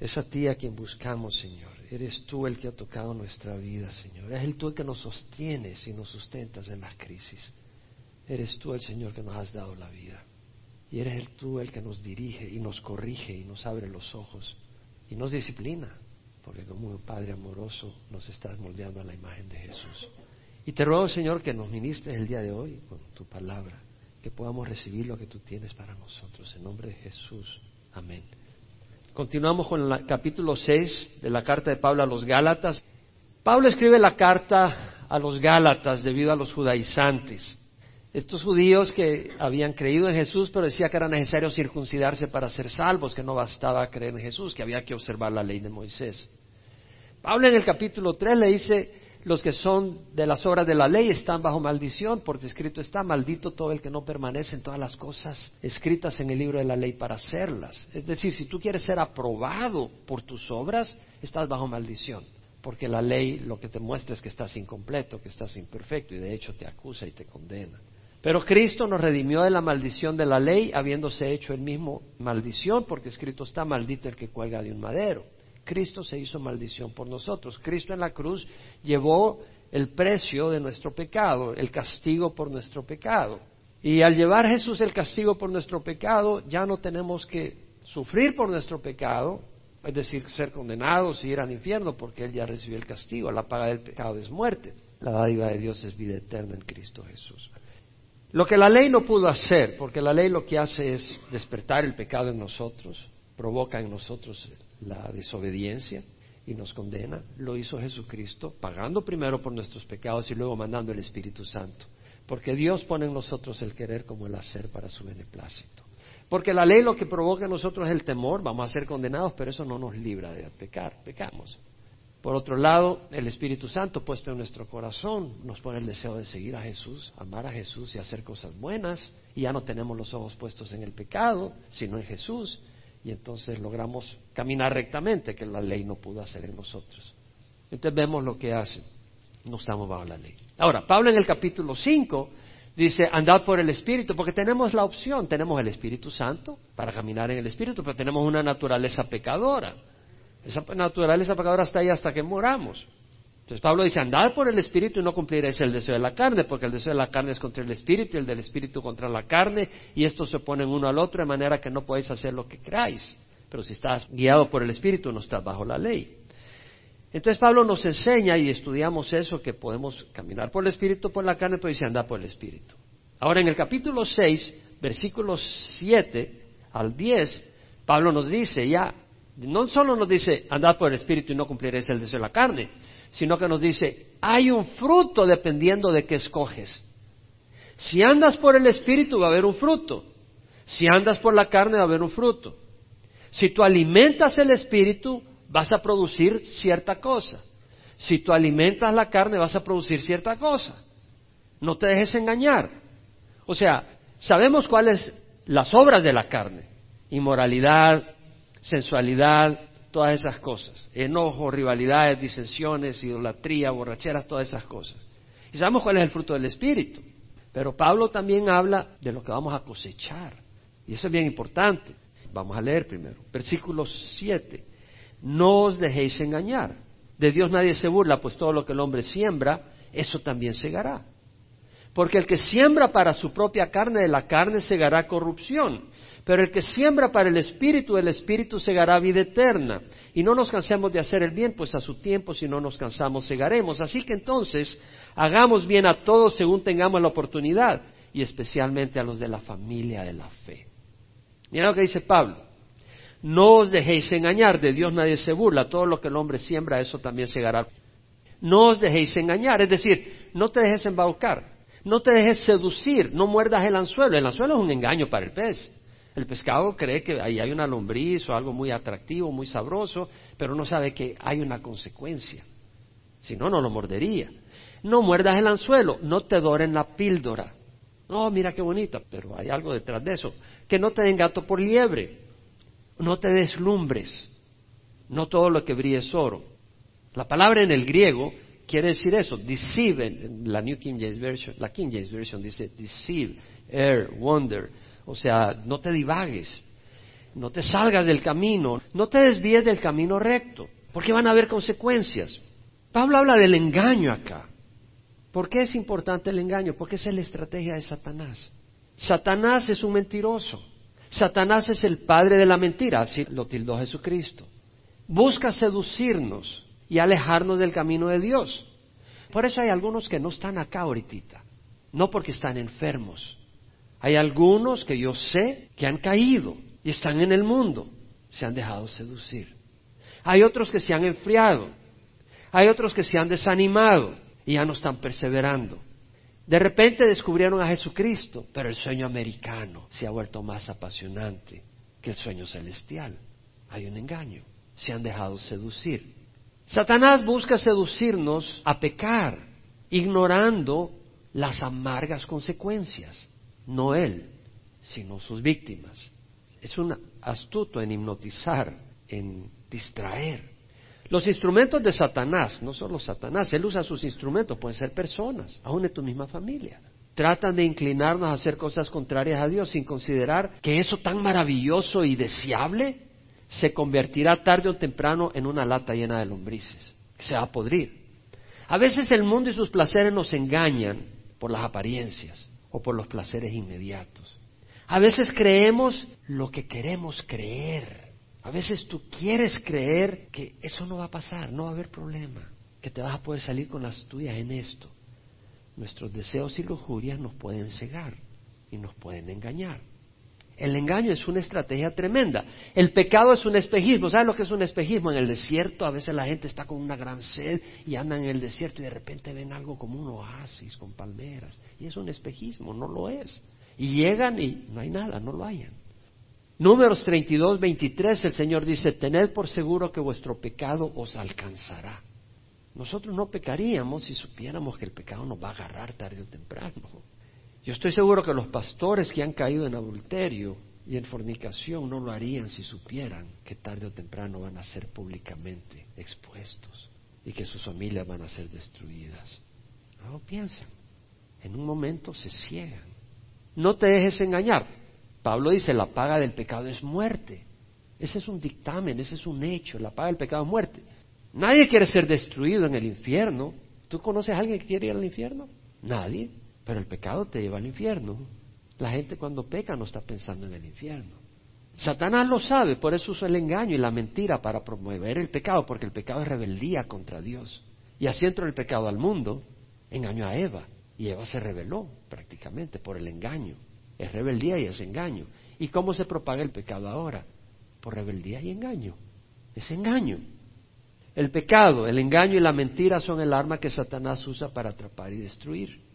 Es a ti a quien buscamos, Señor. Eres tú el que ha tocado nuestra vida, Señor. Es el tú el que nos sostienes y nos sustentas en las crisis. Eres tú el Señor que nos has dado la vida. Y eres el tú el que nos dirige y nos corrige y nos abre los ojos y nos disciplina. Porque como un Padre amoroso nos estás moldeando a la imagen de Jesús. Y te ruego, Señor, que nos ministres el día de hoy con tu palabra, que podamos recibir lo que tú tienes para nosotros. En nombre de Jesús. Amén. Continuamos con el capítulo 6 de la carta de Pablo a los Gálatas. Pablo escribe la carta a los Gálatas debido a los judaizantes. Estos judíos que habían creído en Jesús, pero decía que era necesario circuncidarse para ser salvos, que no bastaba creer en Jesús, que había que observar la ley de Moisés. Pablo en el capítulo 3 le dice, los que son de las obras de la ley están bajo maldición, porque escrito está, maldito todo el que no permanece en todas las cosas escritas en el libro de la ley para hacerlas. Es decir, si tú quieres ser aprobado por tus obras, estás bajo maldición, porque la ley lo que te muestra es que estás incompleto, que estás imperfecto, y de hecho te acusa y te condena. Pero Cristo nos redimió de la maldición de la ley, habiéndose hecho el mismo maldición, porque escrito está, maldito el que cuelga de un madero. Cristo se hizo maldición por nosotros. Cristo en la cruz llevó el precio de nuestro pecado, el castigo por nuestro pecado. Y al llevar Jesús el castigo por nuestro pecado, ya no tenemos que sufrir por nuestro pecado, es decir, ser condenados y ir al infierno, porque Él ya recibió el castigo. La paga del pecado es muerte. La dádiva de Dios es vida eterna en Cristo Jesús. Lo que la ley no pudo hacer, porque la ley lo que hace es despertar el pecado en nosotros, provoca en nosotros la desobediencia y nos condena, lo hizo Jesucristo, pagando primero por nuestros pecados y luego mandando el Espíritu Santo. Porque Dios pone en nosotros el querer como el hacer para su beneplácito. Porque la ley lo que provoca en nosotros es el temor, vamos a ser condenados, pero eso no nos libra de pecar, pecamos. Por otro lado, el Espíritu Santo puesto en nuestro corazón nos pone el deseo de seguir a Jesús, amar a Jesús y hacer cosas buenas. Y ya no tenemos los ojos puestos en el pecado, sino en Jesús y entonces logramos caminar rectamente, que la ley no pudo hacer en nosotros. Entonces vemos lo que hace. No estamos bajo la ley. Ahora, Pablo en el capítulo 5 dice, andad por el Espíritu, porque tenemos la opción, tenemos el Espíritu Santo para caminar en el Espíritu, pero tenemos una naturaleza pecadora. Esa naturaleza pecadora está ahí hasta que moramos. Entonces Pablo dice, andad por el Espíritu y no cumpliréis el deseo de la carne, porque el deseo de la carne es contra el Espíritu y el del Espíritu contra la carne, y estos se oponen uno al otro de manera que no podéis hacer lo que queráis. Pero si estás guiado por el Espíritu, no estás bajo la ley. Entonces Pablo nos enseña y estudiamos eso, que podemos caminar por el Espíritu, por la carne, pero dice andad por el Espíritu. Ahora en el capítulo 6, versículos 7 al 10, Pablo nos dice ya, no solo nos dice andad por el Espíritu y no cumpliréis el deseo de la carne, sino que nos dice, hay un fruto dependiendo de qué escoges. Si andas por el Espíritu va a haber un fruto. Si andas por la carne va a haber un fruto. Si tú alimentas el Espíritu, vas a producir cierta cosa. Si tú alimentas la carne, vas a producir cierta cosa. No te dejes engañar. O sea, sabemos cuáles las obras de la carne. Inmoralidad, sensualidad, todas esas cosas. Enojo, rivalidades, disensiones, idolatría, borracheras, todas esas cosas. Y sabemos cuál es el fruto del Espíritu. Pero Pablo también habla de lo que vamos a cosechar. Y eso es bien importante. Vamos a leer primero. Versículo 7. No os dejéis engañar. De Dios nadie se burla, pues todo lo que el hombre siembra, eso también segará. Porque el que siembra para su propia carne, de la carne segará corrupción. Pero el que siembra para el Espíritu, el Espíritu segará vida eterna. Y no nos cansemos de hacer el bien, pues a su tiempo, si no nos cansamos, segaremos. Así que entonces, hagamos bien a todos según tengamos la oportunidad, y especialmente a los de la familia de la fe. Mira lo que dice Pablo. No os dejéis engañar, de Dios nadie se burla, todo lo que el hombre siembra, eso también segará. No os dejéis engañar, es decir, no te dejes embaucar, no te dejes seducir, no muerdas el anzuelo. El anzuelo es un engaño para el pez. El pescado cree que ahí hay una lombriz o algo muy atractivo, muy sabroso, pero no sabe que hay una consecuencia. Si no, no lo mordería. No muerdas el anzuelo, no te doren la píldora. No, mira qué bonita, pero hay algo detrás de eso. Que no te den gato por liebre. No te deslumbres. No todo lo que brille es oro. La palabra en el griego quiere decir eso, deceive, la New King James Version, la King James Version dice deceive, err, wonder, o sea, no te divagues. No te salgas del camino, no te desvíes del camino recto, porque van a haber consecuencias. Pablo habla del engaño acá. ¿Por qué es importante el engaño? Porque es la estrategia de Satanás. Satanás es un mentiroso. Satanás es el padre de la mentira, así lo tildó Jesucristo. Busca seducirnos y alejarnos del camino de Dios. Por eso hay algunos que no están acá ahorita, no porque están enfermos. Hay algunos que yo sé que han caído y están en el mundo, se han dejado seducir. Hay otros que se han enfriado, hay otros que se han desanimado y ya no están perseverando. De repente descubrieron a Jesucristo, pero el sueño americano se ha vuelto más apasionante que el sueño celestial. Hay un engaño, se han dejado seducir. Satanás busca seducirnos a pecar, ignorando las amargas consecuencias, no él, sino sus víctimas. Es un astuto en hipnotizar, en distraer. Los instrumentos de Satanás, no solo Satanás, él usa sus instrumentos, pueden ser personas, aún de tu misma familia. Tratan de inclinarnos a hacer cosas contrarias a Dios sin considerar que eso tan maravilloso y deseable se convertirá tarde o temprano en una lata llena de lombrices, que se va a podrir. A veces el mundo y sus placeres nos engañan por las apariencias o por los placeres inmediatos. A veces creemos lo que queremos creer a veces tú quieres creer que eso no va a pasar, no va a haber problema, que te vas a poder salir con las tuyas en esto. Nuestros deseos y lujurias nos pueden cegar y nos pueden engañar. El engaño es una estrategia tremenda. El pecado es un espejismo. ¿Sabes lo que es un espejismo? En el desierto a veces la gente está con una gran sed y andan en el desierto y de repente ven algo como un oasis con palmeras. Y es un espejismo, no lo es. Y llegan y no hay nada, no lo hayan. Números 32, 23, el Señor dice, tened por seguro que vuestro pecado os alcanzará. Nosotros no pecaríamos si supiéramos que el pecado nos va a agarrar tarde o temprano. Yo estoy seguro que los pastores que han caído en adulterio y en fornicación no lo harían si supieran que tarde o temprano van a ser públicamente expuestos y que sus familias van a ser destruidas. No lo piensan. En un momento se ciegan. No te dejes engañar. Pablo dice, la paga del pecado es muerte. Ese es un dictamen, ese es un hecho, la paga del pecado es muerte. Nadie quiere ser destruido en el infierno. ¿Tú conoces a alguien que quiere ir al infierno? Nadie, pero el pecado te lleva al infierno. La gente cuando peca no está pensando en el infierno. Satanás lo sabe, por eso usa el engaño y la mentira para promover el pecado, porque el pecado es rebeldía contra Dios. Y así entró el pecado al mundo, engañó a Eva, y Eva se rebeló prácticamente por el engaño. Es rebeldía y es engaño. ¿Y cómo se propaga el pecado ahora? Por rebeldía y engaño. Es engaño. El pecado, el engaño y la mentira son el arma que Satanás usa para atrapar y destruir.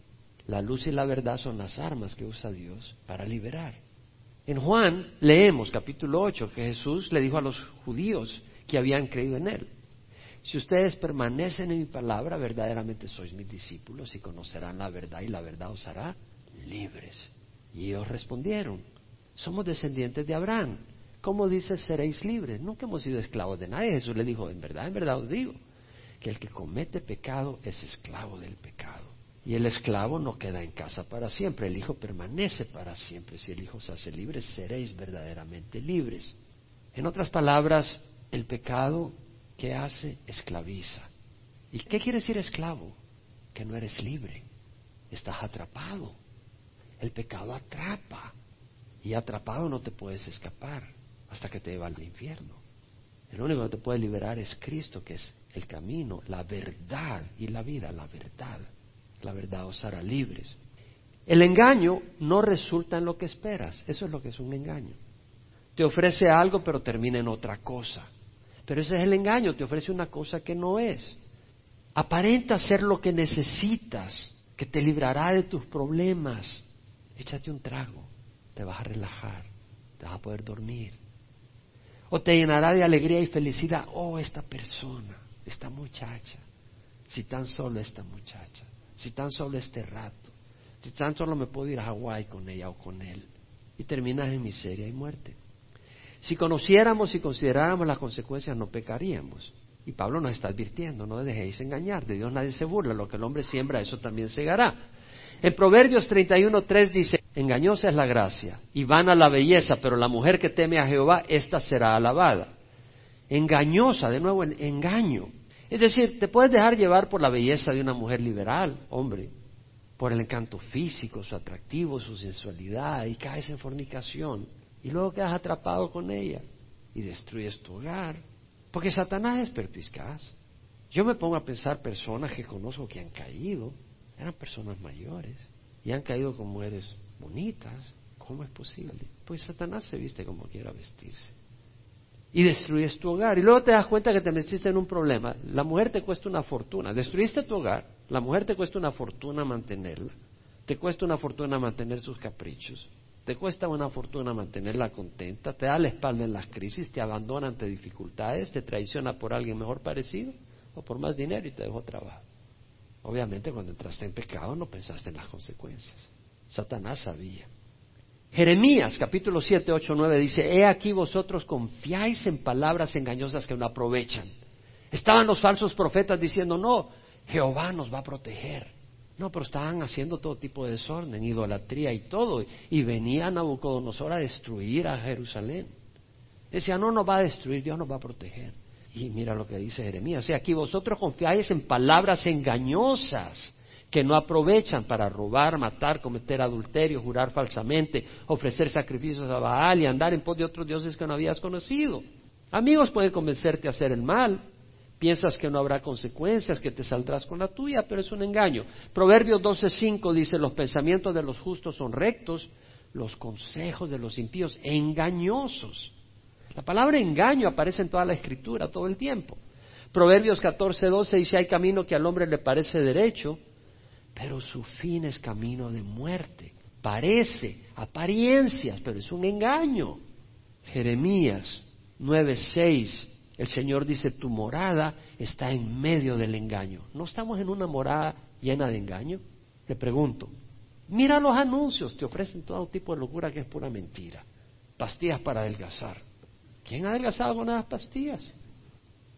La luz y la verdad son las armas que usa Dios para liberar. En Juan leemos capítulo 8 que Jesús le dijo a los judíos que habían creído en él. Si ustedes permanecen en mi palabra, verdaderamente sois mis discípulos y conocerán la verdad y la verdad os hará libres. Y ellos respondieron, somos descendientes de Abraham. ¿Cómo dices seréis libres? Nunca hemos sido esclavos de nadie. Jesús le dijo, en verdad, en verdad os digo, que el que comete pecado es esclavo del pecado. Y el esclavo no queda en casa para siempre, el Hijo permanece para siempre. Si el Hijo se hace libre, seréis verdaderamente libres. En otras palabras, el pecado que hace esclaviza. ¿Y qué quiere decir esclavo? Que no eres libre, estás atrapado. El pecado atrapa y atrapado no te puedes escapar hasta que te lleva al infierno. El único que te puede liberar es Cristo, que es el camino, la verdad y la vida, la verdad. La verdad os hará libres. El engaño no resulta en lo que esperas, eso es lo que es un engaño. Te ofrece algo pero termina en otra cosa. Pero ese es el engaño, te ofrece una cosa que no es. Aparenta ser lo que necesitas, que te librará de tus problemas, échate un trago, te vas a relajar, te vas a poder dormir. O te llenará de alegría y felicidad, oh, esta persona, esta muchacha, si tan solo esta muchacha, si tan solo este rato, si tan solo me puedo ir a Hawái con ella o con él. Y terminas en miseria y muerte. Si conociéramos y consideráramos las consecuencias, no pecaríamos. Y Pablo nos está advirtiendo, no dejéis engañar, de Dios nadie se burla, lo que el hombre siembra, eso también segará. En Proverbios 31.3 dice, engañosa es la gracia y vana la belleza, pero la mujer que teme a Jehová, ésta será alabada. Engañosa, de nuevo, engaño. Es decir, te puedes dejar llevar por la belleza de una mujer liberal, hombre, por el encanto físico, su atractivo, su sensualidad, y caes en fornicación, y luego quedas atrapado con ella y destruyes tu hogar, porque Satanás es perpiscaz. Yo me pongo a pensar personas que conozco que han caído, eran personas mayores, y han caído con mujeres bonitas. ¿Cómo es posible? Pues Satanás se viste como quiera vestirse y destruyes tu hogar. Y luego te das cuenta que te metiste en un problema. La mujer te cuesta una fortuna. Destruiste tu hogar. La mujer te cuesta una fortuna mantenerla. Te cuesta una fortuna mantener sus caprichos. Te cuesta una fortuna mantenerla contenta. Te da la espalda en las crisis. Te abandona ante dificultades. Te traiciona por alguien mejor parecido o por más dinero y te dejó trabajo. Obviamente cuando entraste en pecado no pensaste en las consecuencias. Satanás sabía. Jeremías capítulo 7, 8, 9 dice, He aquí vosotros confiáis en palabras engañosas que no aprovechan. Estaban los falsos profetas diciendo, no, Jehová nos va a proteger. No, pero estaban haciendo todo tipo de desorden, idolatría y todo. Y venía Nabucodonosor a destruir a Jerusalén. Decía, no nos va a destruir, Dios nos va a proteger. Y mira lo que dice Jeremías. aquí vosotros confiáis en palabras engañosas que no aprovechan para robar, matar, cometer adulterio, jurar falsamente, ofrecer sacrificios a Baal y andar en pos de otros dioses que no habías conocido. Amigos pueden convencerte a hacer el mal. Piensas que no habrá consecuencias, que te saldrás con la tuya, pero es un engaño. Proverbios 12:5 dice, los pensamientos de los justos son rectos, los consejos de los impíos engañosos. La palabra engaño aparece en toda la escritura todo el tiempo. Proverbios 14:12 dice, hay camino que al hombre le parece derecho, pero su fin es camino de muerte. Parece, apariencias, pero es un engaño. Jeremías 9:6, el Señor dice, tu morada está en medio del engaño. ¿No estamos en una morada llena de engaño? Le pregunto, mira los anuncios, te ofrecen todo tipo de locura que es pura mentira. Pastillas para adelgazar. ¿Quién ha adelgazado con esas pastillas?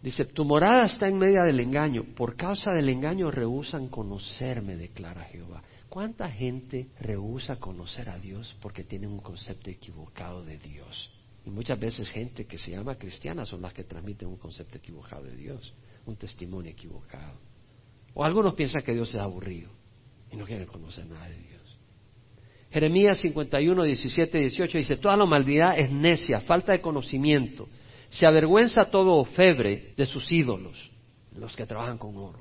Dice, tu morada está en medio del engaño. Por causa del engaño rehusan conocerme, declara Jehová. ¿Cuánta gente rehúsa conocer a Dios porque tiene un concepto equivocado de Dios? Y muchas veces gente que se llama cristiana son las que transmiten un concepto equivocado de Dios, un testimonio equivocado. O algunos piensan que Dios es aburrido y no quieren conocer nada de Dios. Jeremías 51, 17, 18 dice, toda la maldad es necia, falta de conocimiento se avergüenza todo febre de sus ídolos, los que trabajan con oro.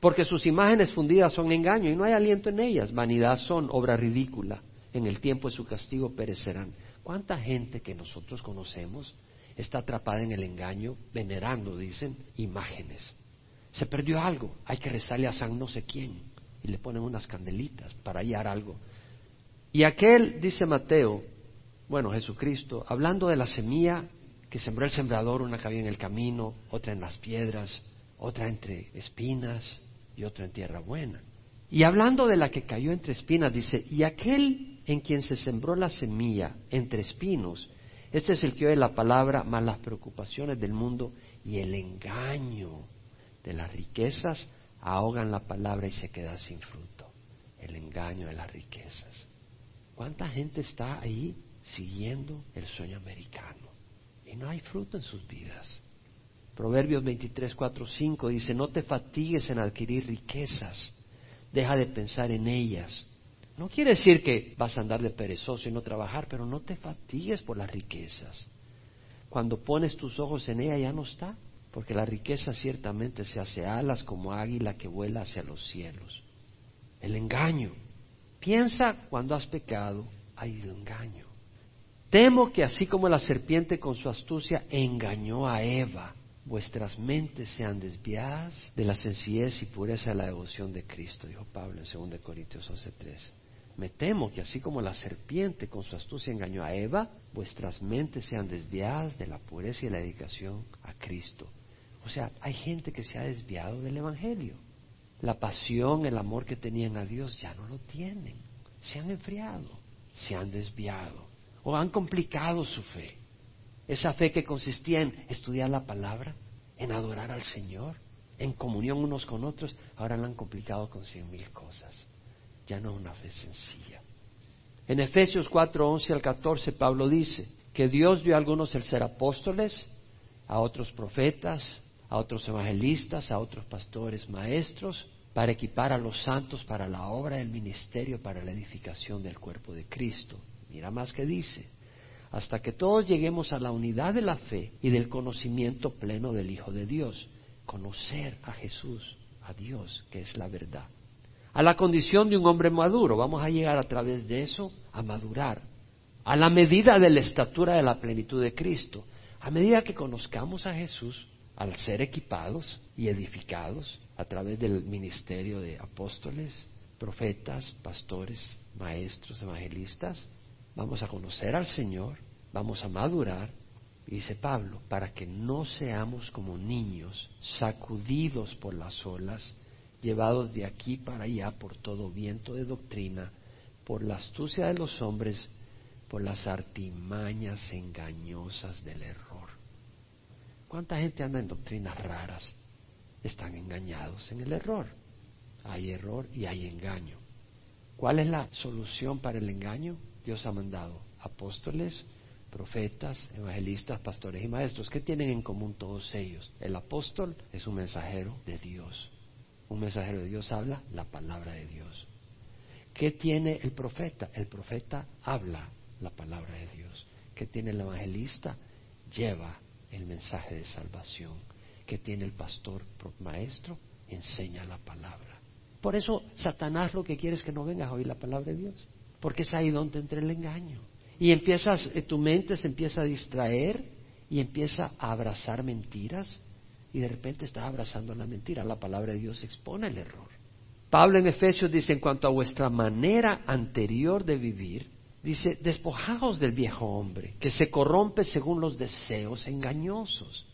Porque sus imágenes fundidas son engaño y no hay aliento en ellas. Vanidad son obra ridícula. En el tiempo de su castigo perecerán. ¿Cuánta gente que nosotros conocemos está atrapada en el engaño, venerando, dicen, imágenes? Se perdió algo, hay que rezarle a San no sé quién. Y le ponen unas candelitas para hallar algo. Y aquel, dice Mateo, bueno, Jesucristo, hablando de la semilla que sembró el sembrador, una que había en el camino, otra en las piedras, otra entre espinas y otra en tierra buena. Y hablando de la que cayó entre espinas, dice, y aquel en quien se sembró la semilla entre espinos, este es el que oye la palabra, más las preocupaciones del mundo y el engaño de las riquezas ahogan la palabra y se queda sin fruto. El engaño de las riquezas. ¿Cuánta gente está ahí siguiendo el sueño americano? Y no hay fruto en sus vidas. Proverbios 23, 4, 5 dice, no te fatigues en adquirir riquezas, deja de pensar en ellas. No quiere decir que vas a andar de perezoso y no trabajar, pero no te fatigues por las riquezas. Cuando pones tus ojos en ella ya no está, porque la riqueza ciertamente se hace alas como águila que vuela hacia los cielos. El engaño. Piensa cuando has pecado, hay engaño. Temo que así como la serpiente con su astucia engañó a Eva, vuestras mentes sean desviadas de la sencillez y pureza de la devoción de Cristo, dijo Pablo en 2 Corintios 11:3. Me temo que así como la serpiente con su astucia engañó a Eva, vuestras mentes sean desviadas de la pureza y la dedicación a Cristo. O sea, hay gente que se ha desviado del Evangelio. La pasión, el amor que tenían a Dios ya no lo tienen. Se han enfriado, se han desviado o han complicado su fe. Esa fe que consistía en estudiar la palabra, en adorar al Señor, en comunión unos con otros, ahora la han complicado con cien mil cosas. ya no es una fe sencilla. En Efesios 4, 11 al 14, Pablo dice que Dios dio a algunos el ser apóstoles, a otros profetas, a otros evangelistas, a otros pastores, maestros, para equipar a los santos para la obra del ministerio, para la edificación del cuerpo de Cristo. Mira más que dice, hasta que todos lleguemos a la unidad de la fe y del conocimiento pleno del Hijo de Dios, conocer a Jesús, a Dios, que es la verdad. A la condición de un hombre maduro, vamos a llegar a través de eso a madurar, a la medida de la estatura de la plenitud de Cristo. A medida que conozcamos a Jesús, al ser equipados y edificados a través del ministerio de apóstoles, profetas, pastores, maestros, evangelistas, vamos a conocer al Señor, vamos a madurar, dice Pablo, para que no seamos como niños sacudidos por las olas, llevados de aquí para allá por todo viento de doctrina, por la astucia de los hombres, por las artimañas engañosas del error. ¿Cuánta gente anda en doctrinas raras? Están engañados en el error. Hay error y hay engaño. ¿Cuál es la solución para el engaño? Dios ha mandado apóstoles, profetas, evangelistas, pastores y maestros. ¿Qué tienen en común todos ellos? El apóstol es un mensajero de Dios. Un mensajero de Dios habla la palabra de Dios. ¿Qué tiene el profeta? El profeta habla la palabra de Dios. ¿Qué tiene el evangelista? Lleva el mensaje de salvación que tiene el pastor maestro, enseña la palabra. Por eso Satanás lo que quiere es que no vengas a oír la palabra de Dios, porque es ahí donde entra el engaño. Y empiezas, eh, tu mente se empieza a distraer y empieza a abrazar mentiras y de repente estás abrazando la mentira. La palabra de Dios expone el error. Pablo en Efesios dice, en cuanto a vuestra manera anterior de vivir, dice, despojaos del viejo hombre, que se corrompe según los deseos engañosos.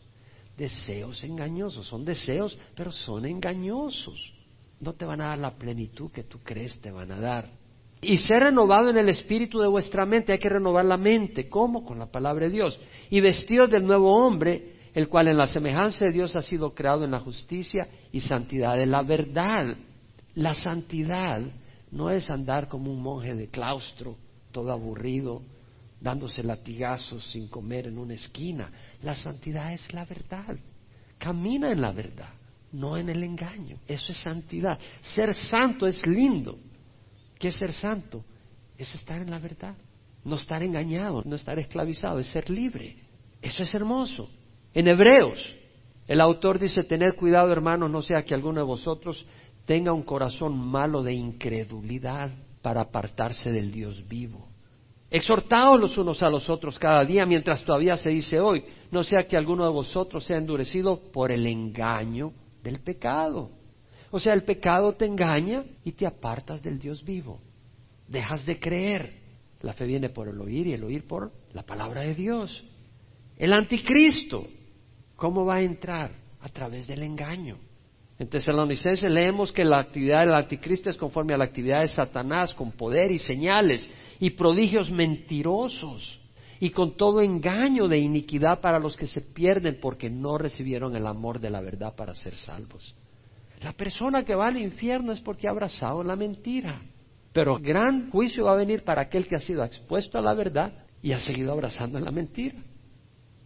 Deseos engañosos, son deseos, pero son engañosos. No te van a dar la plenitud que tú crees te van a dar. Y ser renovado en el espíritu de vuestra mente, hay que renovar la mente. ¿Cómo? Con la palabra de Dios. Y vestidos del nuevo hombre, el cual en la semejanza de Dios ha sido creado en la justicia y santidad de la verdad. La santidad no es andar como un monje de claustro todo aburrido, dándose latigazos sin comer en una esquina. La santidad es la verdad. Camina en la verdad, no en el engaño. Eso es santidad. Ser santo es lindo. ¿Qué es ser santo? Es estar en la verdad. No estar engañado, no estar esclavizado, es ser libre. Eso es hermoso. En Hebreos, el autor dice, tened cuidado hermanos, no sea que alguno de vosotros tenga un corazón malo de incredulidad para apartarse del Dios vivo. Exhortaos los unos a los otros cada día mientras todavía se dice hoy, no sea que alguno de vosotros sea endurecido por el engaño del pecado. O sea, el pecado te engaña y te apartas del Dios vivo. Dejas de creer. La fe viene por el oír y el oír por la palabra de Dios. El anticristo, ¿cómo va a entrar? A través del engaño. En Tesalonicenses leemos que la actividad del anticristo es conforme a la actividad de Satanás, con poder y señales y prodigios mentirosos y con todo engaño de iniquidad para los que se pierden porque no recibieron el amor de la verdad para ser salvos. La persona que va al infierno es porque ha abrazado la mentira. Pero gran juicio va a venir para aquel que ha sido expuesto a la verdad y ha seguido abrazando la mentira.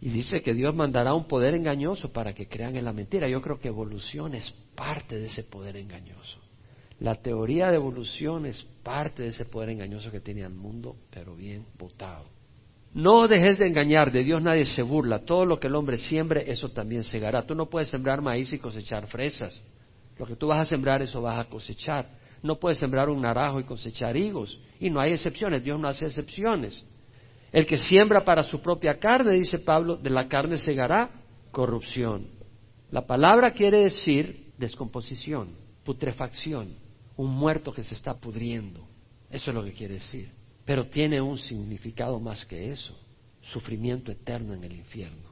Y dice que Dios mandará un poder engañoso para que crean en la mentira. Yo creo que evolución es parte de ese poder engañoso. La teoría de evolución es parte de ese poder engañoso que tiene el mundo, pero bien votado. No dejes de engañar, de Dios nadie se burla. Todo lo que el hombre siembre, eso también segará. Tú no puedes sembrar maíz y cosechar fresas. Lo que tú vas a sembrar, eso vas a cosechar. No puedes sembrar un naranjo y cosechar higos. Y no hay excepciones, Dios no hace excepciones. El que siembra para su propia carne, dice Pablo, de la carne segará corrupción. La palabra quiere decir descomposición, putrefacción, un muerto que se está pudriendo. Eso es lo que quiere decir. Pero tiene un significado más que eso, sufrimiento eterno en el infierno.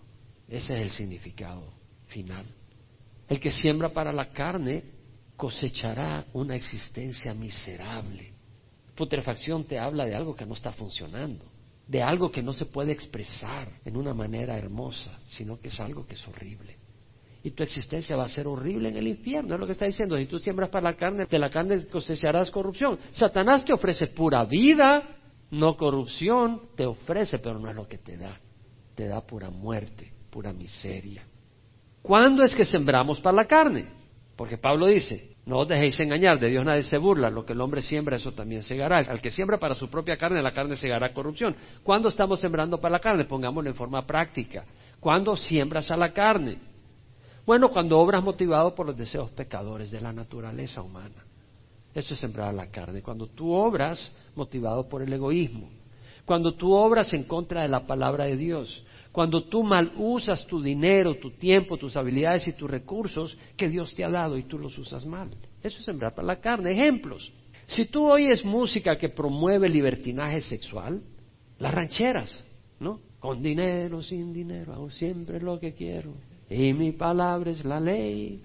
Ese es el significado final. El que siembra para la carne cosechará una existencia miserable. Putrefacción te habla de algo que no está funcionando de algo que no se puede expresar en una manera hermosa, sino que es algo que es horrible. y tu existencia va a ser horrible en el infierno. Es lo que está diciendo. Si tú siembras para la carne, de la carne cosecharás corrupción. Satanás te ofrece pura vida, no corrupción. Te ofrece, pero no es lo que te da. Te da pura muerte, pura miseria. ¿Cuándo es que sembramos para la carne? Porque Pablo dice, no os dejéis engañar, de Dios nadie se burla, lo que el hombre siembra, eso también segará. Al que siembra para su propia carne, la carne segará corrupción. ¿Cuándo estamos sembrando para la carne? Pongámoslo en forma práctica. ¿Cuándo siembras a la carne? Bueno, cuando obras motivado por los deseos pecadores de la naturaleza humana. Eso es sembrar a la carne. Cuando tú obras motivado por el egoísmo. Cuando tú obras en contra de la palabra de Dios. Cuando tú mal usas tu dinero, tu tiempo, tus habilidades y tus recursos que Dios te ha dado y tú los usas mal. Eso es sembrar para la carne. Ejemplos. Si tú oyes música que promueve libertinaje sexual, las rancheras, ¿no? Con dinero, sin dinero, hago siempre lo que quiero. Y mi palabra es la ley.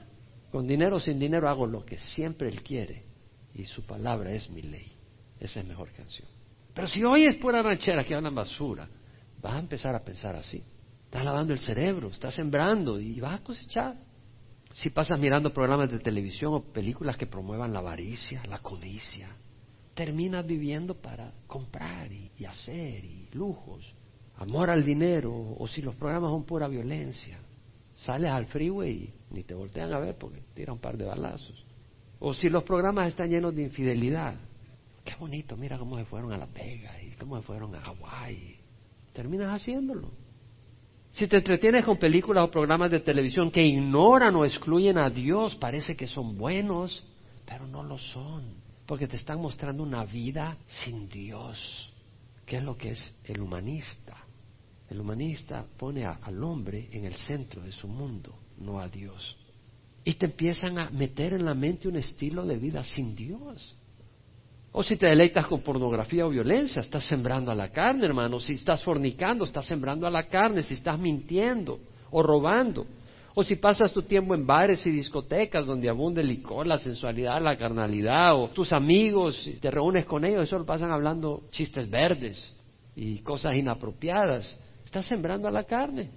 Con dinero, sin dinero, hago lo que siempre Él quiere. Y su palabra es mi ley. Esa es mejor canción. Pero si oyes pura ranchera que andan basura, vas a empezar a pensar así. Estás lavando el cerebro, estás sembrando y vas a cosechar. Si pasas mirando programas de televisión o películas que promuevan la avaricia, la codicia, terminas viviendo para comprar y, y hacer y lujos, amor al dinero, o si los programas son pura violencia, sales al freeway y ni te voltean a ver porque tiran un par de balazos. O si los programas están llenos de infidelidad, qué bonito, mira cómo se fueron a La Vega y cómo se fueron a Hawái. Terminas haciéndolo. Si te entretienes con películas o programas de televisión que ignoran o excluyen a Dios, parece que son buenos, pero no lo son, porque te están mostrando una vida sin Dios, que es lo que es el humanista. El humanista pone al hombre en el centro de su mundo, no a Dios. Y te empiezan a meter en la mente un estilo de vida sin Dios. O si te deleitas con pornografía o violencia, estás sembrando a la carne, hermano. Si estás fornicando, estás sembrando a la carne. Si estás mintiendo o robando. O si pasas tu tiempo en bares y discotecas donde abunda el licor, la sensualidad, la carnalidad, o tus amigos, te reúnes con ellos, eso lo pasan hablando chistes verdes y cosas inapropiadas. Estás sembrando a la carne.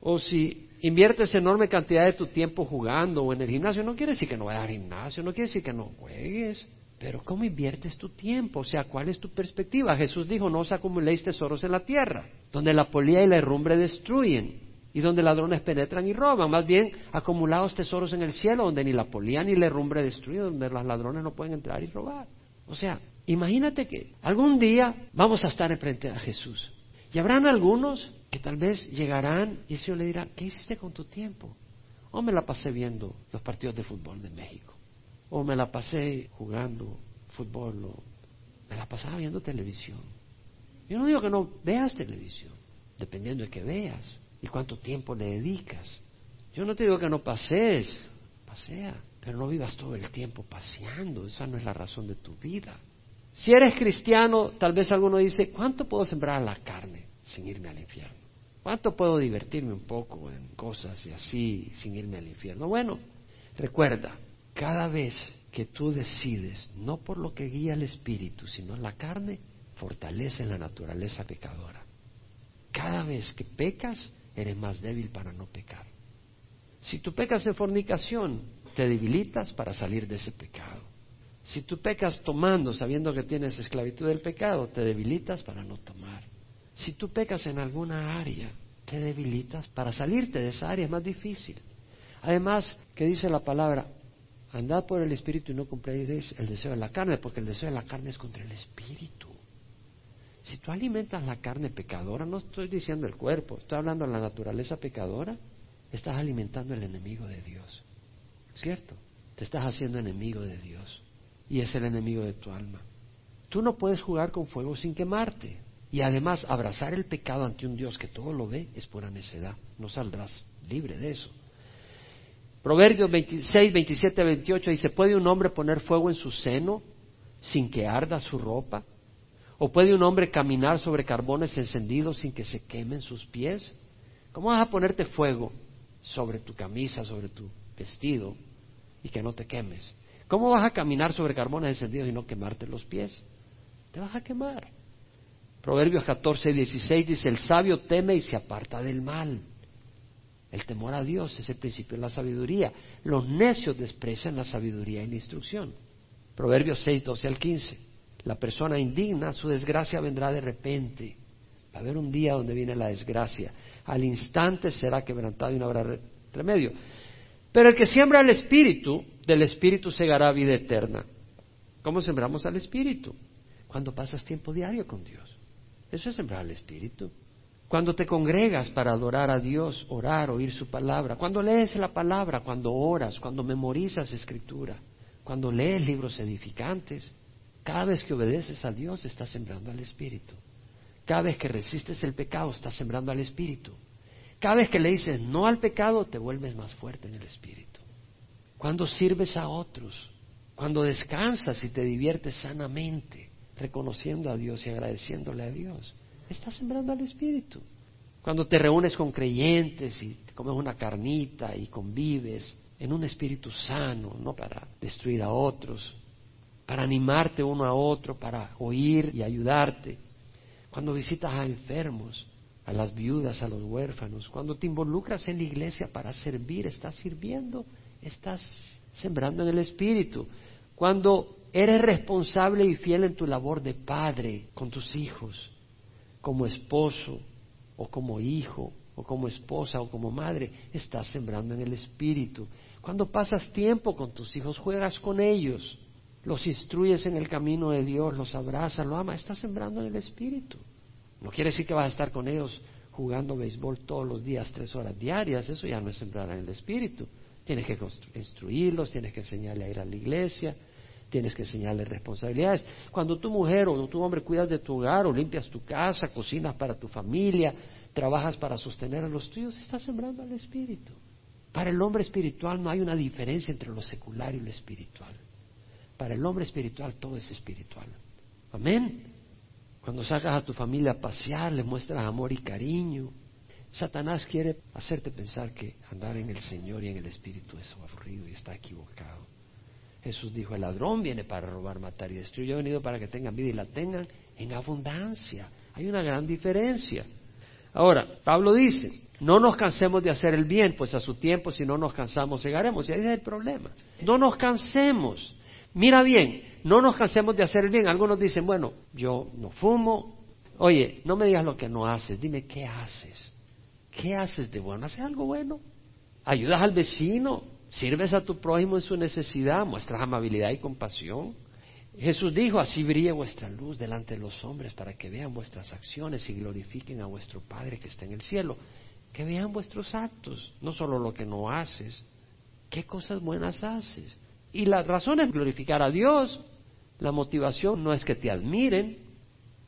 O si inviertes enorme cantidad de tu tiempo jugando o en el gimnasio, no quiere decir que no vayas al gimnasio, no quiere decir que no juegues. Pero ¿cómo inviertes tu tiempo? O sea, ¿cuál es tu perspectiva? Jesús dijo, no os acumuléis tesoros en la tierra, donde la polía y la herrumbre destruyen y donde ladrones penetran y roban. Más bien, acumulados tesoros en el cielo, donde ni la polía ni la herrumbre destruyen, donde los ladrones no pueden entrar y robar. O sea, imagínate que algún día vamos a estar enfrente a Jesús. Y habrán algunos que tal vez llegarán y el Señor le dirá, ¿qué hiciste con tu tiempo? O oh, me la pasé viendo los partidos de fútbol de México o me la pasé jugando fútbol, o me la pasaba viendo televisión. Yo no digo que no veas televisión, dependiendo de que veas y cuánto tiempo le dedicas. Yo no te digo que no pasees, pasea, pero no vivas todo el tiempo paseando, esa no es la razón de tu vida. Si eres cristiano, tal vez alguno dice, ¿cuánto puedo sembrar la carne sin irme al infierno? ¿Cuánto puedo divertirme un poco en cosas y así sin irme al infierno? Bueno, recuerda, cada vez que tú decides, no por lo que guía el espíritu, sino la carne, fortalece la naturaleza pecadora. Cada vez que pecas, eres más débil para no pecar. Si tú pecas en fornicación, te debilitas para salir de ese pecado. Si tú pecas tomando, sabiendo que tienes esclavitud del pecado, te debilitas para no tomar. Si tú pecas en alguna área, te debilitas para salirte de esa área, es más difícil. Además, que dice la palabra, Andad por el Espíritu y no cumpliréis el deseo de la carne, porque el deseo de la carne es contra el Espíritu. Si tú alimentas la carne pecadora, no estoy diciendo el cuerpo, estoy hablando de la naturaleza pecadora, estás alimentando el enemigo de Dios. ¿Cierto? Te estás haciendo enemigo de Dios. Y es el enemigo de tu alma. Tú no puedes jugar con fuego sin quemarte. Y además, abrazar el pecado ante un Dios que todo lo ve es pura necedad. No saldrás libre de eso. Proverbios 26, 27, 28 dice, ¿puede un hombre poner fuego en su seno sin que arda su ropa? ¿O puede un hombre caminar sobre carbones encendidos sin que se quemen sus pies? ¿Cómo vas a ponerte fuego sobre tu camisa, sobre tu vestido y que no te quemes? ¿Cómo vas a caminar sobre carbones encendidos y no quemarte los pies? Te vas a quemar. Proverbios 14, 16 dice, el sabio teme y se aparta del mal El temor a Dios es el principio de la sabiduría. Los necios desprecian la sabiduría y la instrucción. Proverbios 6, 12 al 15. La persona indigna, su desgracia vendrá de repente. Va a haber un día donde viene la desgracia. Al instante será quebrantado y no habrá remedio. Pero el que siembra el Espíritu, del Espíritu segará vida eterna. ¿Cómo sembramos al Espíritu? Cuando pasas tiempo diario con Dios. Eso es sembrar al Espíritu. Cuando te congregas para adorar a Dios, orar, oír su palabra. Cuando lees la palabra, cuando oras, cuando memorizas escritura. Cuando lees libros edificantes. Cada vez que obedeces a Dios, estás sembrando al Espíritu. Cada vez que resistes el pecado, estás sembrando al Espíritu. Cada vez que le dices no al pecado, te vuelves más fuerte en el Espíritu. Cuando sirves a otros, cuando descansas y te diviertes sanamente, reconociendo a Dios y agradeciéndole a Dios, estás sembrando al Espíritu. Cuando te reúnes con creyentes y te comes una carnita y convives en un espíritu sano, no para destruir a otros, para animarte uno a otro, para oír y ayudarte. Cuando visitas a enfermos, a las viudas, a los huérfanos, cuando te involucras en la iglesia para servir, estás sirviendo, estás sembrando en el Espíritu. Cuando eres responsable y fiel en tu labor de padre con tus hijos, como esposo o como hijo o como esposa o como madre, estás sembrando en el Espíritu. Cuando pasas tiempo con tus hijos, juegas con ellos, los instruyes en el camino de Dios, los abrazas, los amas, estás sembrando en el Espíritu. No quiere decir que vas a estar con ellos jugando béisbol todos los días, tres horas diarias, eso ya no es sembrar en el Espíritu. Tienes que instruirlos, tienes que enseñarle a ir a la iglesia, tienes que enseñarle responsabilidades. Cuando tu mujer o tu hombre cuidas de tu hogar o limpias tu casa, cocinas para tu familia, trabajas para sostener a los tuyos, estás sembrando al Espíritu. Para el hombre espiritual no hay una diferencia entre lo secular y lo espiritual. Para el hombre espiritual todo es espiritual. Amén. Cuando sacas a tu familia a pasear, le muestras amor y cariño. Satanás quiere hacerte pensar que andar en el Señor y en el Espíritu es aburrido y está equivocado. Jesús dijo, el ladrón viene para robar, matar y destruir. Yo he venido para que tengan vida y la tengan en abundancia. Hay una gran diferencia. Ahora, Pablo dice, no nos cansemos de hacer el bien, pues a su tiempo si no nos cansamos llegaremos. Y ahí es el problema. No nos cansemos. Mira bien, no nos cansemos de hacer el bien. Algunos dicen, bueno, yo no fumo. Oye, no me digas lo que no haces, dime qué haces. ¿Qué haces de bueno? ¿Haces algo bueno? ¿Ayudas al vecino? ¿Sirves a tu prójimo en su necesidad? ¿Muestras amabilidad y compasión? Jesús dijo, así brille vuestra luz delante de los hombres para que vean vuestras acciones y glorifiquen a vuestro Padre que está en el cielo. Que vean vuestros actos, no solo lo que no haces, qué cosas buenas haces. Y la razón es glorificar a Dios. La motivación no es que te admiren.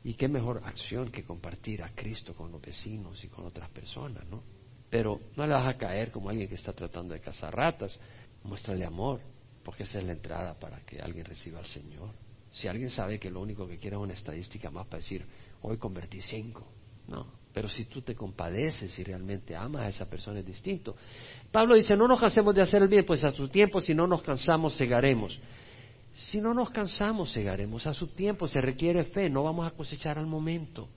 Y qué mejor acción que compartir a Cristo con los vecinos y con otras personas, ¿no? Pero no le vas a caer como alguien que está tratando de cazar ratas. Muéstrale amor, porque esa es la entrada para que alguien reciba al Señor. Si alguien sabe que lo único que quiere es una estadística más para decir, hoy convertí cinco, no. Pero si tú te compadeces y realmente amas a esa persona es distinto. Pablo dice, no nos cansemos de hacer el bien, pues a su tiempo si no nos cansamos, cegaremos. Si no nos cansamos, cegaremos. A su tiempo se requiere fe, no vamos a cosechar al momento.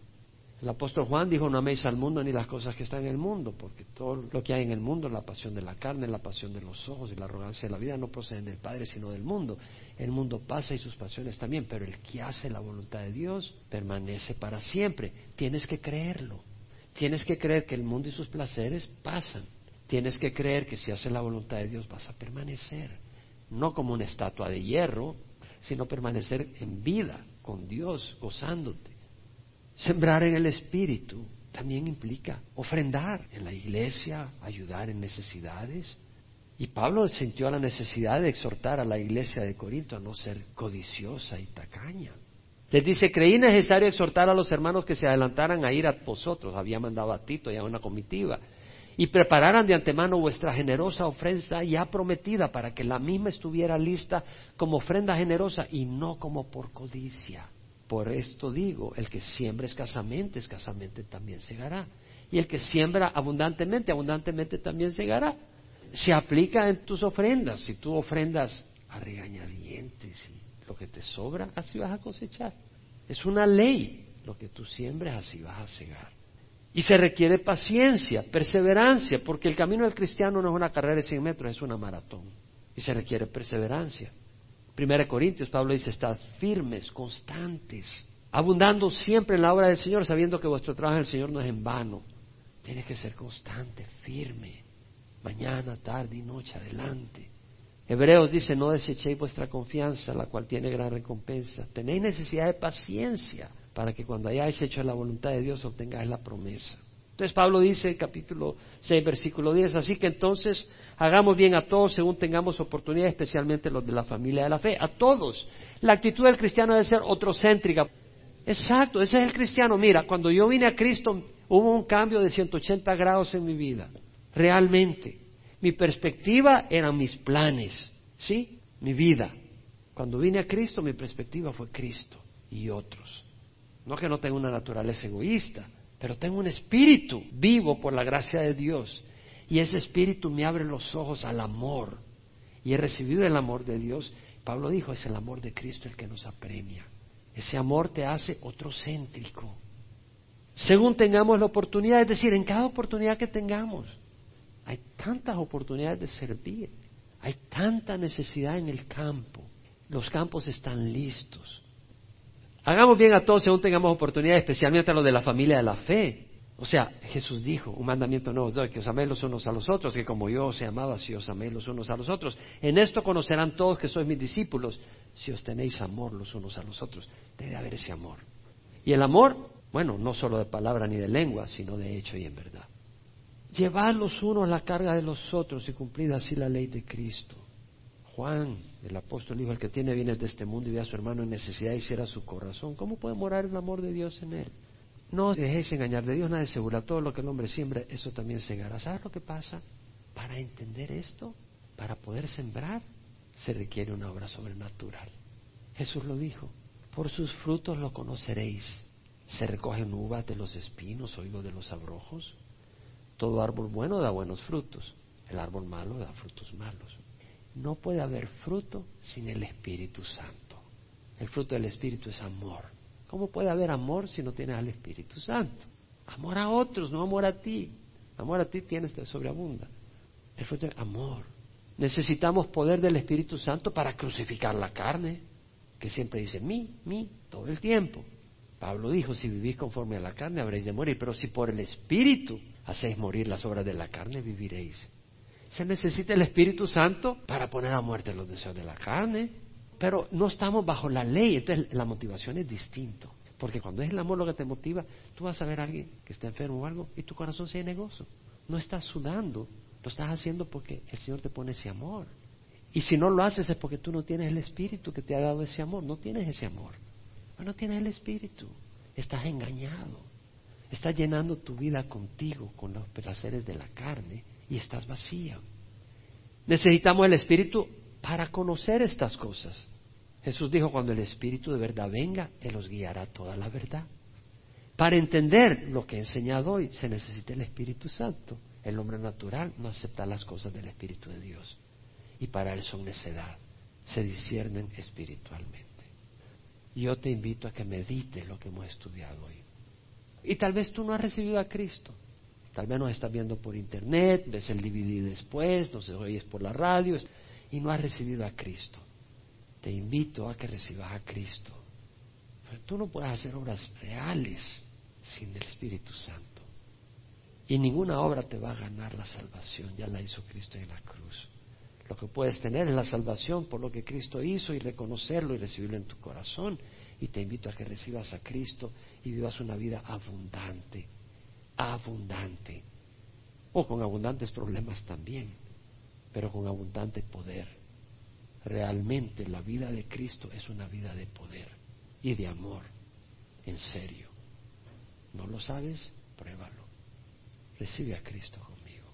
El apóstol Juan dijo, no améis al mundo ni las cosas que están en el mundo, porque todo lo que hay en el mundo, la pasión de la carne, la pasión de los ojos y la arrogancia de la vida, no proceden del Padre, sino del mundo. El mundo pasa y sus pasiones también, pero el que hace la voluntad de Dios permanece para siempre. Tienes que creerlo. Tienes que creer que el mundo y sus placeres pasan. Tienes que creer que si haces la voluntad de Dios vas a permanecer no como una estatua de hierro, sino permanecer en vida con Dios, gozándote. Sembrar en el Espíritu también implica ofrendar en la iglesia, ayudar en necesidades. Y Pablo sintió la necesidad de exhortar a la iglesia de Corinto a no ser codiciosa y tacaña. Les dice, creí necesario exhortar a los hermanos que se adelantaran a ir a vosotros. Había mandado a Tito y a una comitiva y prepararan de antemano vuestra generosa ofrenda ya prometida para que la misma estuviera lista como ofrenda generosa y no como por codicia. Por esto digo, el que siembra escasamente, escasamente también segará. Y el que siembra abundantemente, abundantemente también segará. Se aplica en tus ofrendas. Si tú ofrendas a regañadientes y lo que te sobra, así vas a cosechar. Es una ley. Lo que tú siembres, así vas a segar. Y se requiere paciencia, perseverancia, porque el camino del cristiano no es una carrera de 100 metros, es una maratón. Y se requiere perseverancia. Primera Corintios, Pablo dice, estad firmes, constantes, abundando siempre en la obra del Señor, sabiendo que vuestro trabajo en el Señor no es en vano. Tiene que ser constante, firme, mañana, tarde y noche, adelante. Hebreos dice, no desechéis vuestra confianza, la cual tiene gran recompensa. Tenéis necesidad de paciencia para que cuando hayáis hecho la voluntad de Dios obtengáis la promesa. Entonces Pablo dice, capítulo 6, versículo 10, así que entonces hagamos bien a todos según tengamos oportunidad, especialmente los de la familia de la fe, a todos. La actitud del cristiano debe ser otrocéntrica. Exacto, ese es el cristiano. Mira, cuando yo vine a Cristo hubo un cambio de 180 grados en mi vida, realmente. Mi perspectiva eran mis planes, ¿sí? Mi vida. Cuando vine a Cristo mi perspectiva fue Cristo y otros. No que no tenga una naturaleza egoísta, pero tengo un espíritu vivo por la gracia de Dios. Y ese espíritu me abre los ojos al amor. Y he recibido el amor de Dios. Pablo dijo, es el amor de Cristo el que nos apremia. Ese amor te hace otrocéntrico. Según tengamos la oportunidad, es decir, en cada oportunidad que tengamos. Hay tantas oportunidades de servir. Hay tanta necesidad en el campo. Los campos están listos. Hagamos bien a todos según tengamos oportunidad, especialmente a los de la familia de la fe. O sea, Jesús dijo, un mandamiento no doy, que os améis los unos a los otros, que como yo os he amado, así os améis los unos a los otros. En esto conocerán todos que sois mis discípulos, si os tenéis amor los unos a los otros. Debe haber ese amor. Y el amor, bueno, no solo de palabra ni de lengua, sino de hecho y en verdad. Llevad los unos la carga de los otros y cumplid así la ley de Cristo. Juan, el apóstol, dijo, el que tiene bienes de este mundo y ve a su hermano en necesidad y cierra su corazón, ¿cómo puede morar el amor de Dios en él? No os dejéis engañar de Dios, nada de segura. Todo lo que el hombre siembra, eso también segará. ¿Sabes lo que pasa? Para entender esto, para poder sembrar, se requiere una obra sobrenatural. Jesús lo dijo, por sus frutos lo conoceréis. Se recogen uvas de los espinos o higos de los abrojos. Todo árbol bueno da buenos frutos, el árbol malo da frutos malos. No puede haber fruto sin el Espíritu Santo. El fruto del Espíritu es amor. ¿Cómo puede haber amor si no tienes al Espíritu Santo? Amor a otros, no amor a ti. Amor a ti tienes de sobreabunda. El fruto es amor. Necesitamos poder del Espíritu Santo para crucificar la carne, que siempre dice mí, mí, todo el tiempo. Pablo dijo, si vivís conforme a la carne habréis de morir, pero si por el Espíritu hacéis morir las obras de la carne, viviréis. Se necesita el Espíritu Santo para poner a muerte los deseos de la carne. Pero no estamos bajo la ley, entonces la motivación es distinto. Porque cuando es el amor lo que te motiva, tú vas a ver a alguien que está enfermo o algo y tu corazón se negocio. No estás sudando, lo estás haciendo porque el Señor te pone ese amor. Y si no lo haces es porque tú no tienes el Espíritu que te ha dado ese amor, no tienes ese amor. No tienes el Espíritu, estás engañado. Estás llenando tu vida contigo, con los placeres de la carne y estás vacía. Necesitamos el Espíritu para conocer estas cosas. Jesús dijo, cuando el Espíritu de verdad venga, Él os guiará toda la verdad. Para entender lo que he enseñado hoy, se necesita el Espíritu Santo. El hombre natural no acepta las cosas del Espíritu de Dios. Y para él son necedad. Se disciernen espiritualmente. Yo te invito a que medites lo que hemos estudiado hoy. Y tal vez tú no has recibido a Cristo. Tal vez nos estás viendo por internet, ves el DVD después, nos oyes por la radio y no has recibido a Cristo. Te invito a que recibas a Cristo. Pero tú no puedes hacer obras reales sin el Espíritu Santo. Y ninguna obra te va a ganar la salvación, ya la hizo Cristo en la cruz. Lo que puedes tener es la salvación por lo que Cristo hizo y reconocerlo y recibirlo en tu corazón. Y te invito a que recibas a Cristo y vivas una vida abundante abundante, o con abundantes problemas también, pero con abundante poder. Realmente la vida de Cristo es una vida de poder y de amor, en serio. ¿No lo sabes? Pruébalo. Recibe a Cristo conmigo.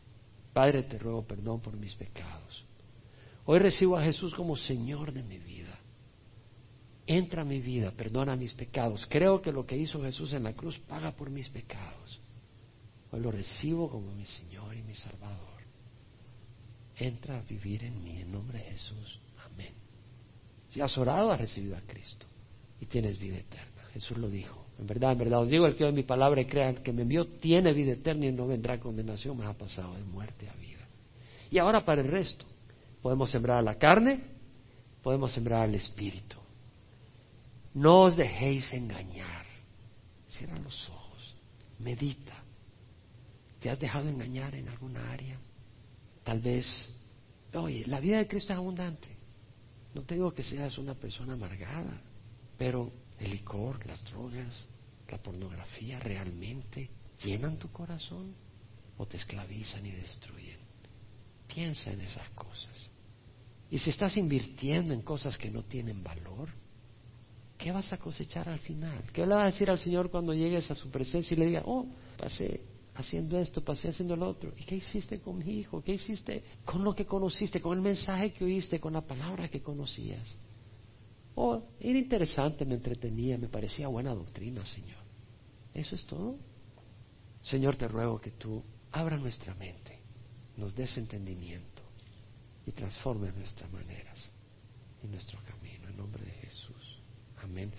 Padre, te ruego perdón por mis pecados. Hoy recibo a Jesús como Señor de mi vida. Entra a mi vida, perdona mis pecados. Creo que lo que hizo Jesús en la cruz paga por mis pecados. Hoy lo recibo como mi Señor y mi Salvador. Entra a vivir en mí en nombre de Jesús. Amén. Si has orado, has recibido a Cristo. y tienes vida eterna. Jesús lo dijo. En verdad, en verdad os digo, el que oye mi palabra y crea que me envió tiene vida eterna y no vendrá condenación, más ha pasado de muerte a vida. Y ahora para el resto, podemos sembrar la carne, podemos sembrar al espíritu. No os dejéis engañar. Cierra los ojos, medita. ¿Te has dejado engañar en alguna área? Tal vez, oye, la vida de Cristo es abundante. No te digo que seas una persona amargada, pero el licor, las drogas, la pornografía realmente llenan tu corazón o te esclavizan y destruyen. Piensa en esas cosas. Y si estás invirtiendo en cosas que no tienen valor, ¿qué vas a cosechar al final? ¿Qué le vas a decir al Señor cuando llegues a su presencia y le diga, oh, pasé haciendo esto, pasé haciendo lo otro? ¿Y qué hiciste con mi hijo? ¿Qué hiciste con lo que conociste, con el mensaje que oíste, con la palabra que conocías? Oh, era interesante, me entretenía, me parecía buena doctrina, Señor. ¿Eso es todo? Señor, te ruego que tú abra nuestra mente, nos des entendimiento y transforme nuestras maneras y nuestro camino. En nombre de Jesús. Amén.